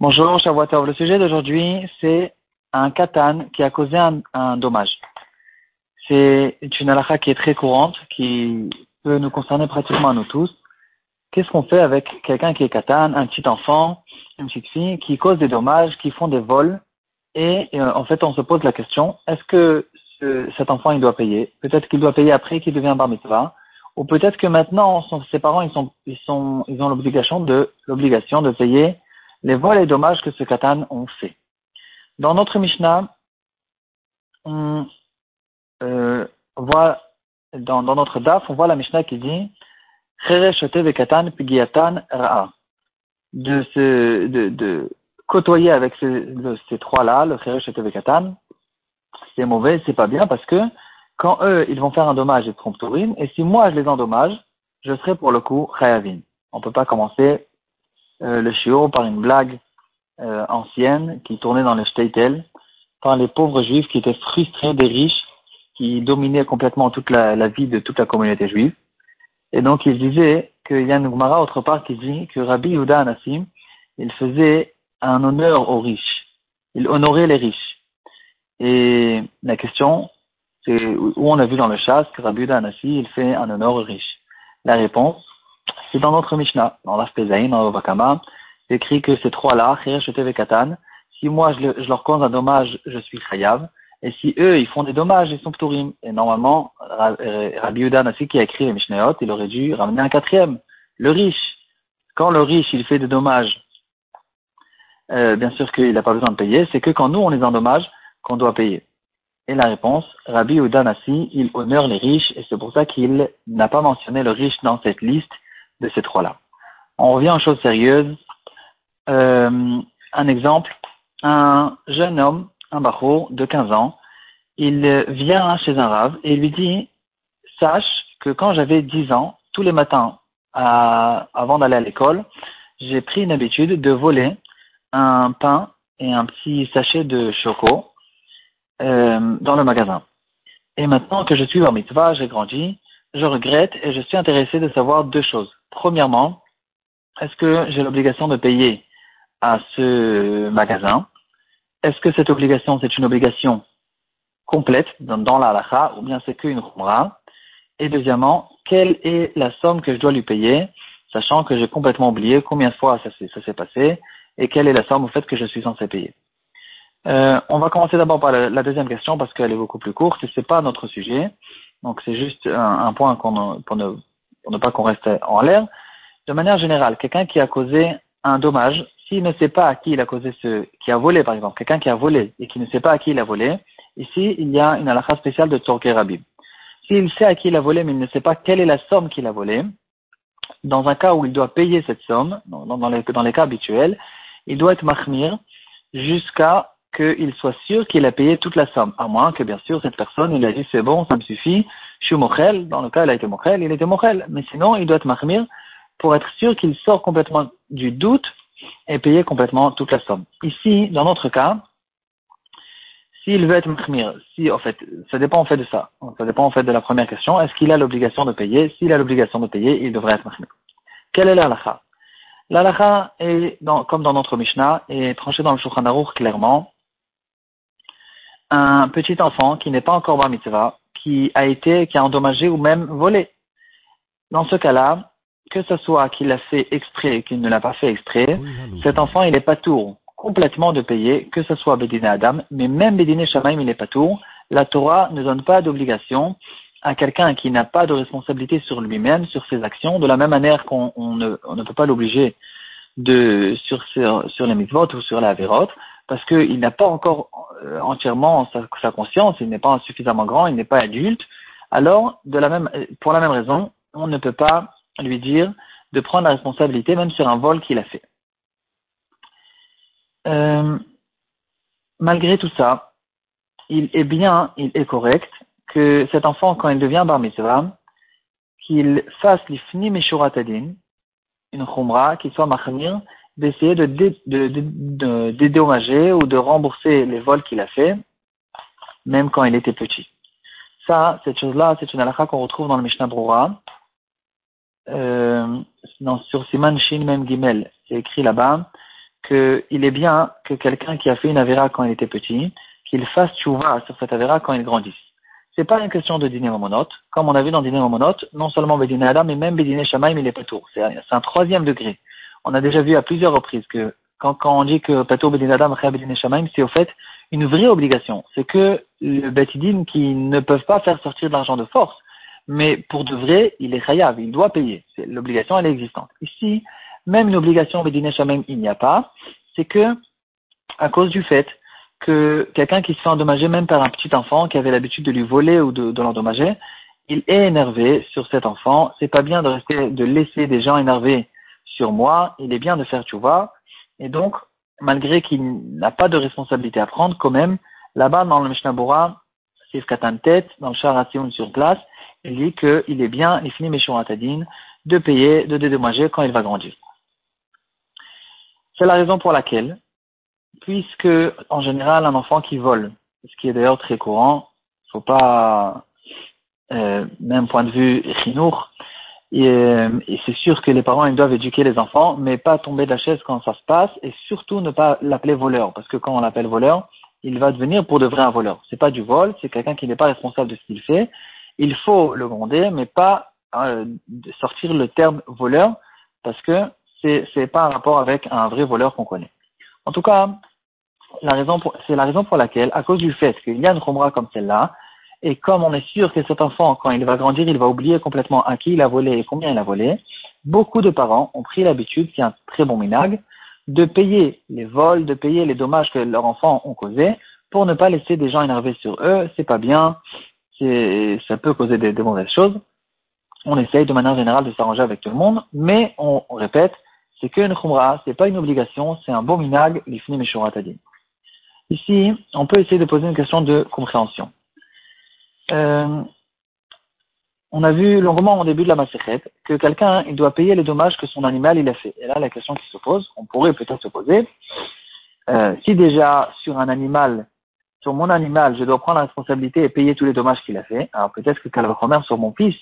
Bonjour, Shavuotov. Le sujet d'aujourd'hui, c'est un katan qui a causé un, dommage. C'est une halakha qui est très courante, qui peut nous concerner pratiquement à nous tous. Qu'est-ce qu'on fait avec quelqu'un qui est katan, un petit enfant, une petite fille, qui cause des dommages, qui font des vols? Et euh, en fait, on se pose la question, est-ce que cet enfant, il doit payer? Peut-être qu'il doit payer après qu'il devient bar mitzvah ou peut-être que maintenant, ses parents, ils, sont, ils, sont, ils ont l'obligation de, l'obligation de payer les vols et dommages que ce katan ont fait. Dans notre Mishnah, on euh, voit, dans, dans, notre DAF, on voit la Mishnah qui dit. De, se, de, de côtoyer avec ces, trois-là, le Cheresh katan, c'est mauvais, c'est pas bien parce que quand eux, ils vont faire un dommage et promptorim, et si moi je les endommage, je serai pour le coup chayavin. On ne peut pas commencer euh, le shiur par une blague euh, ancienne qui tournait dans le shtetl par les pauvres juifs qui étaient frustrés des riches qui dominaient complètement toute la, vie de toute la communauté juive. Et donc ils disaient qu'il y a autre part qui dit que Rabbi Yehuda Anassim, il faisait un honneur aux riches. Il honorait les riches. Et la question, c'est où on a vu dans le chasse que Rabbi Anassi, il fait un honneur aux riches. La réponse, c'est dans notre Mishnah, dans l'Afpezaïn, dans l'Ovakama, c'est écrit que ces trois-là, Katan, si moi je, leur cause un dommage, je suis Chayav, et si eux, ils font des dommages, ils sont Pturim. Et normalement, euh, Rabbi Nassi qui a écrit les Mishnayot, il aurait dû ramener un quatrième, le riche. Quand le riche, il fait des dommages, euh, bien sûr qu'il n'a pas besoin de payer, c'est que quand nous, on les endommage, qu'on doit payer. Et la réponse, Rabbi Udanasi, il honore les riches et c'est pour ça qu'il n'a pas mentionné le riche dans cette liste de ces trois-là. On revient aux choses sérieuses. Euh, un exemple, un jeune homme, un barreau de 15 ans, il vient chez un rave et lui dit, sache que quand j'avais 10 ans, tous les matins, avant d'aller à l'école, j'ai pris une habitude de voler un pain et un petit sachet de choco euh, dans le magasin. Et maintenant que je suis en mitzvah, j'ai grandi, je regrette et je suis intéressé de savoir deux choses. Premièrement, est-ce que j'ai l'obligation de payer à ce magasin? Est-ce que cette obligation, c'est une obligation complète dans, la halakha ou bien c'est qu'une khumra? Et deuxièmement, quelle est la somme que je dois lui payer, sachant que j'ai complètement oublié combien de fois ça, ça s'est passé et quelle est la somme au fait que je suis censé payer? Euh, on va commencer d'abord par la, deuxième question parce qu'elle est beaucoup plus courte et c'est pas notre sujet. Donc c'est juste un, point pour, ne, pour ne pas qu'on reste en l'air. De manière générale, quelqu'un qui a causé un dommage, s'il ne sait pas à qui il a causé ce, qui a volé par exemple, quelqu'un qui a volé et qui ne sait pas à qui il a volé, ici il y a une halakha spéciale de Torquay Rabib. S'il sait à qui il a volé mais il ne sait pas quelle est la somme qu'il a volée, dans un cas où il doit payer cette somme, dans, les, dans les cas habituels, il doit être mahmir jusqu'à qu'il soit sûr qu'il a payé toute la somme, à moins que bien sûr cette personne il a dit c'est bon, ça me suffit, je suis mochel, dans le cas il a été mochel, il était mochel, mais sinon il doit être mahmir pour être sûr qu'il sort complètement du doute et payer complètement toute la somme. Ici, dans notre cas, s'il veut être mahmir, si en fait, ça dépend en fait de ça, ça dépend en fait de la première question, est-ce qu'il a l'obligation de payer? S'il a l'obligation de payer, il devrait être mahmir. Quelle est la halakha? La est, comme dans notre Mishnah, est tranchée dans le Shulchan clairement un petit enfant qui n'est pas encore bar mitzvah, qui a été, qui a endommagé ou même volé. Dans ce cas-là, que ce soit qu'il l'a fait exprès qu'il ne l'a pas fait exprès, cet enfant, il n'est pas tour complètement de payer, que ce soit Bédiné Adam, mais même Bédiné Shamaim, il n'est pas tour. La Torah ne donne pas d'obligation à quelqu'un qui n'a pas de responsabilité sur lui-même, sur ses actions, de la même manière qu'on ne, on ne peut pas l'obliger de, sur, sur, sur les mitzvot ou sur la vérote, parce qu'il n'a pas encore entièrement sa, conscience, il n'est pas suffisamment grand, il n'est pas adulte, alors pour la même raison, on ne peut pas lui dire de prendre la responsabilité même sur un vol qu'il a fait. Euh, malgré tout ça, il est bien, il est correct que cet enfant, quand il devient bar mitzvah, qu'il fasse l'ifni meshuratadin, une khumra, qu'il soit machmir, d'essayer de, de, dédommager ou de rembourser les vols qu'il a fait, même quand il était petit. Ça, cette chose-là, c'est une halakha qu'on retrouve dans le Mishnah Brura. euh, sur Siman Shin Mem Gimel, c'est écrit là-bas qu'il est bien que quelqu'un qui a fait une avéra quand il était petit, qu'il fasse tchouva sur cette avéra quand il grandisse. C'est pas une question de dîner monote. Comme on a vu dans dîner monote, non seulement Bédiné Adam, mais même Bédiné Shamaim, il est pas tour. C'est un troisième degré. On a déjà vu à plusieurs reprises que quand, on dit que Patour Bédiné Adam, c'est au fait une vraie obligation. C'est que le Betidine qui ne peuvent pas faire sortir de l'argent de force, mais pour de vrai, il est chayav, il doit payer. L'obligation, elle est existante. Ici, même une obligation Bédiné Shamaim, il n'y a pas. C'est que, à cause du fait que quelqu'un qui se fait endommager même par un petit enfant qui avait l'habitude de lui voler ou de, de l'endommager, il est énervé sur cet enfant. C'est pas bien de rester, de laisser des gens énervés sur moi. Il est bien de faire vois. Et donc, malgré qu'il n'a pas de responsabilité à prendre, quand même, là-bas dans le Mishnah Bora, Sif Tête, dans le Sharatioun sur place, il dit qu'il est bien, il finit Atadine, de payer, de dédommager quand il va grandir. C'est la raison pour laquelle puisque en général un enfant qui vole, ce qui est d'ailleurs très courant, faut pas euh, même point de vue chinour, euh, et, c'est sûr que les parents ils doivent éduquer les enfants, mais pas tomber de la chaise quand ça se passe, et surtout ne pas l'appeler voleur, parce que quand on l'appelle voleur, il va devenir pour de vrai un voleur. C'est pas du vol, c'est quelqu'un qui n'est pas responsable de ce qu'il fait. Il faut le gronder, mais pas euh, sortir le terme voleur, parce que c'est c'est pas un rapport avec un vrai voleur qu'on connaît. En tout cas, c'est la raison pour laquelle, à cause du fait qu'il y a une khumra comme celle-là, et comme on est sûr que cet enfant, quand il va grandir, il va oublier complètement à qui il a volé et combien il a volé, beaucoup de parents ont pris l'habitude, c'est un très bon minag, de payer les vols, de payer les dommages que leurs enfants ont causés pour ne pas laisser des gens énervés sur eux. C'est pas bien, ça peut causer des, mauvaises choses. On essaye de manière générale de s'arranger avec tout le monde, mais on, répète, c'est qu'une khumra, c'est pas une obligation, c'est un bon minag, l'ifni meshurat Ici, on peut essayer de poser une question de compréhension. Euh, on a vu longuement au début de la Masechet que quelqu'un il doit payer les dommages que son animal il a fait. Et là, la question qui se pose, on pourrait peut-être se poser, euh, si déjà sur un animal, sur mon animal, je dois prendre la responsabilité et payer tous les dommages qu'il a fait, alors peut-être que Calvachomer sur mon fils,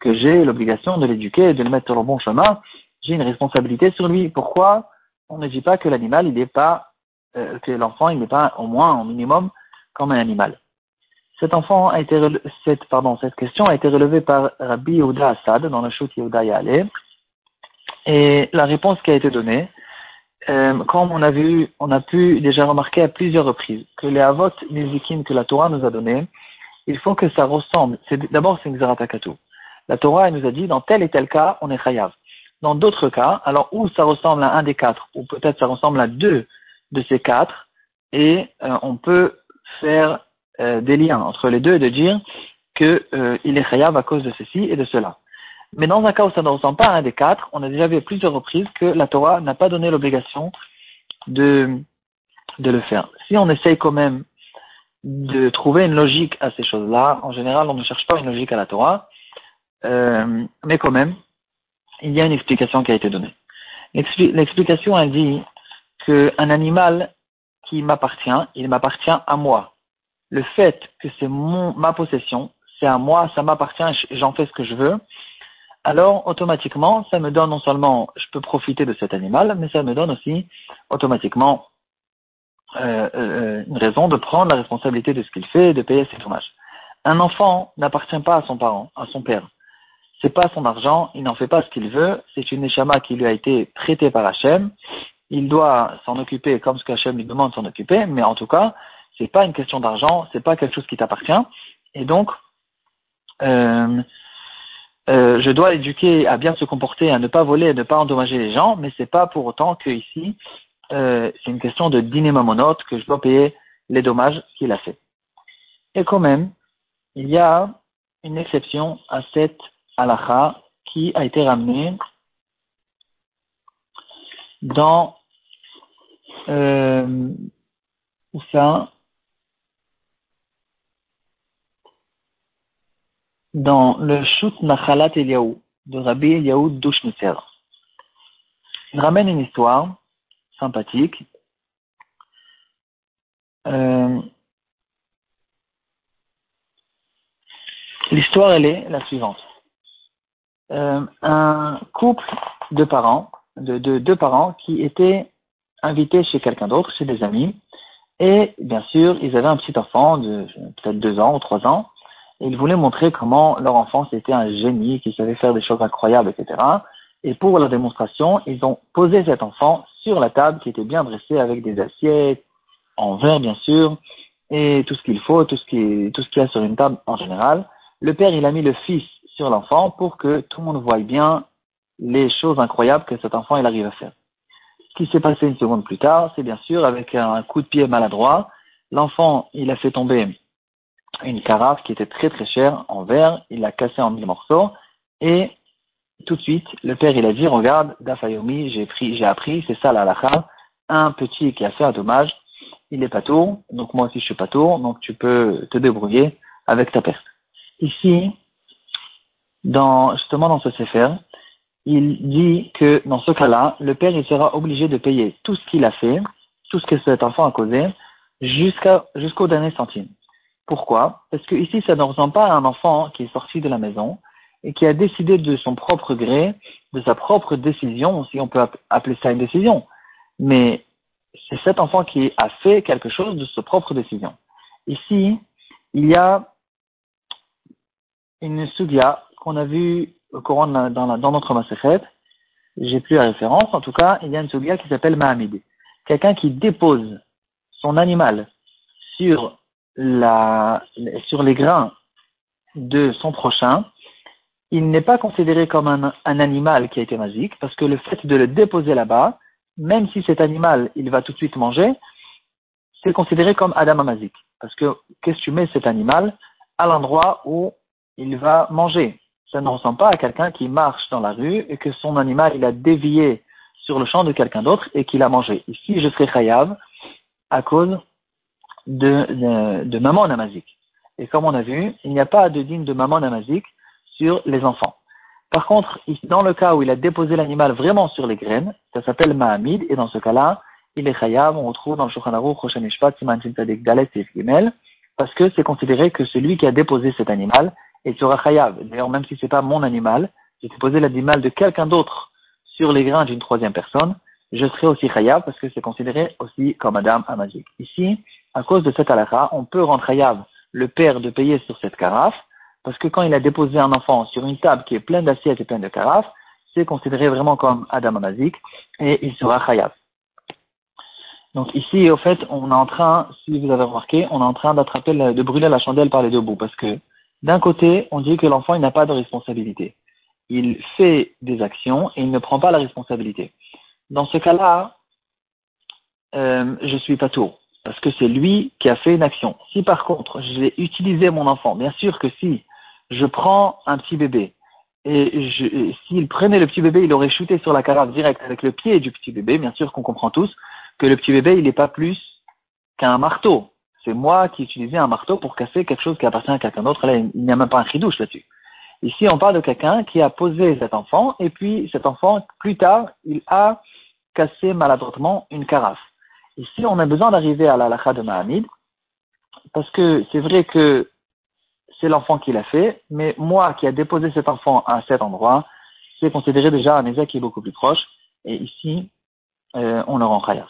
que j'ai l'obligation de l'éduquer, de le mettre sur le bon chemin, j'ai une responsabilité sur lui. Pourquoi on ne dit pas que l'animal il n'est pas euh, que l'enfant il n'est pas au moins au minimum comme un animal? Cette question a été relevée par Rabbi Yehuda Assad dans le Shut Yehuda Yale. Et la réponse qui a été donnée euh, comme on a vu on a pu déjà remarquer à plusieurs reprises que les avot musikim que la Torah nous a donné il faut que ça ressemble d'abord c'est Xeratakatu la Torah nous a dit dans tel et tel cas on est chayav. Dans d'autres cas alors où ça ressemble à un des quatre ou peut-être ça ressemble à deux de ces quatre et euh, on peut faire euh, des liens entre les deux et de dire qu'il euh, est chayav à cause de ceci et de cela. Mais dans un cas où ça ne ressemble pas à un des quatre, on a déjà vu à plusieurs reprises que la Torah n'a pas donné l'obligation de, de le faire. Si on essaye quand même de trouver une logique à ces choses-là, en général on ne cherche pas une logique à la Torah, euh, mais quand même, il y a une explication qui a été donnée. L'explication a dit qu'un animal qui m'appartient, il m'appartient à moi. Le fait que c'est mon, ma possession, c'est à moi, ça m'appartient, j'en fais ce que je veux, alors automatiquement, ça me donne non seulement, je peux profiter de cet animal, mais ça me donne aussi automatiquement euh, euh, une raison de prendre la responsabilité de ce qu'il fait et de payer ses dommages. Un enfant n'appartient pas à son parent, à son père. C'est pas son argent, il n'en fait pas ce qu'il veut, c'est une échama qui lui a été prêtée par Hachem, il doit s'en occuper comme ce qu'Hachem lui demande de s'en occuper, mais en tout cas, c'est pas une question d'argent, c'est pas quelque chose qui t'appartient, et donc, euh, euh, je dois l'éduquer à bien se comporter, à ne pas voler, à ne pas endommager les gens, mais c'est pas pour autant que ici, euh, c'est une question de dîner monote que je dois payer les dommages qu'il a fait. Et quand même, il y a une exception à cette halakha qui a été ramenée dans euh, où ça dans le Shut Nachalat Eliaou de Rabbi Eliaou Douchmitzer. Il ramène une histoire sympathique. Euh, L'histoire, elle est la suivante. euh, un couple de parents, de, de deux parents qui étaient invités chez quelqu'un d'autre, chez des amis, et bien sûr, ils avaient un petit enfant de peut-être deux ans ou trois ans, ils voulaient montrer comment leur enfant c'était un génie, qui savait faire des choses incroyables, etc. Et pour la démonstration, ils ont posé cet enfant sur la table qui était bien dressée avec des assiettes, en verre bien sûr, et tout ce qu'il faut, tout ce qui, tout qu'il y a sur une table en général. Le père, il a mis le fils sur l'enfant pour que tout le monde voie bien les choses incroyables que cet enfant il arrive à faire. Ce qui s'est passé une seconde plus tard, c'est bien sûr avec un coup de pied maladroit, l'enfant il a fait tomber une carafe qui était très très chère en verre, il l'a cassé en mille morceaux. Et tout de suite le père il a dit regarde Dafayomi j'ai pris j'ai appris c'est ça la halakha. Un petit qui a fait un dommage. Il est pas tour donc moi aussi je suis pas tour donc tu peux te débrouiller avec ta perte. Ici dans, justement dans ce Sefer, il dit que dans ce cas-là, le père il sera obligé de payer tout ce qu'il a fait, tout ce que cet enfant a causé, jusqu'à, jusqu'au dernier centime. Pourquoi? Parce que ici, ça ne ressemble pas à un enfant qui est sorti de la maison et qui a décidé de son propre gré, de sa propre décision, si on peut appeler ça une décision. Mais c'est cet enfant qui a fait quelque chose de sa propre décision. Ici, il y a une sugia qu'on a vu au courant dans, dans notre j'ai plus la référence, en tout cas, il y a une sugia qui s'appelle Mahamid. Quelqu'un qui dépose son animal sur, sur les grains de son prochain, il n'est pas considéré comme un, animal qui a été magique, parce que le fait de le déposer là-bas, même si cet animal, il va tout de suite manger, c'est considéré comme Adam Mazik. Parce que qu'est-ce que tu mets cet animal à l'endroit où il va manger? Ça ne ressemble pas à quelqu'un qui marche dans la rue et que son animal, il a dévié sur le champ de quelqu'un d'autre et qu'il a mangé. Ici, je serai chayav à cause de, de, de maman namazik. Et comme on a vu, il n'y a pas de digne de maman namazik sur les enfants. Par contre, dans le cas où il a déposé l'animal vraiment sur les graines, ça s'appelle Mahamid, et dans ce cas-là, il est chayav, on retrouve dans le Shulchan Aruch, Siman Dalet Gimel, parce que c'est considéré que celui qui a déposé cet animal, et sera chayav. D'ailleurs, même si c'est pas mon animal, j'ai déposé l'animal de quelqu'un d'autre sur les grains d'une troisième personne, je serai aussi chayav parce que c'est considéré aussi comme Adam Amazik. Ici, à cause de cette halakha, on peut rendre chayav le père de payer sur cette carafe, parce que quand il a déposé un enfant sur une table qui est pleine d'assiettes et pleine de carafes, c'est considéré vraiment comme Adam Amazik et il sera chayav. Donc ici, au fait, on est en train, si vous avez remarqué, on est en train d'attraper, de brûler la chandelle par les deux bouts, parce que d'un côté, on dit que l'enfant n'a pas de responsabilité. Il fait des actions et il ne prend pas la responsabilité. Dans ce cas-là, euh, je suis pas tour parce que c'est lui qui a fait une action. Si par contre, je vais utiliser mon enfant, bien sûr que si je prends un petit bébé et s'il prenait le petit bébé, il aurait shooté sur la carafe direct avec le pied du petit bébé, bien sûr qu'on comprend tous que le petit bébé, il n'est pas plus qu'un marteau. C'est moi qui utilisais un marteau pour casser quelque chose qui appartient à quelqu'un d'autre. Là, il n'y a même pas un chidouche là-dessus. Ici, on parle de quelqu'un qui a posé cet enfant, et puis cet enfant, plus tard, il a cassé maladroitement une carafe. Ici, on a besoin d'arriver à la lacha de Mahamid, parce que c'est vrai que c'est l'enfant qui l'a fait, mais moi qui a déposé cet enfant à cet endroit, c'est considéré déjà un Ézek qui est beaucoup plus proche, et ici, euh, on le rend khayas.